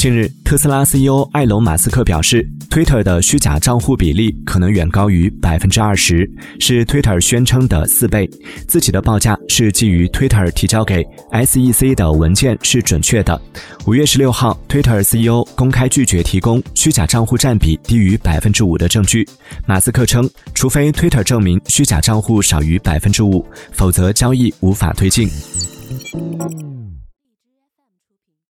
近日，特斯拉 CEO 埃隆·马斯克表示，Twitter 的虚假账户比例可能远高于百分之二十，是 Twitter 宣称的四倍。自己的报价是基于 Twitter 提交给 SEC 的文件是准确的。五月十六号，Twitter CEO 公开拒绝提供虚假账户占比低于百分之五的证据。马斯克称，除非 Twitter 证明虚假账户少于百分之五，否则交易无法推进。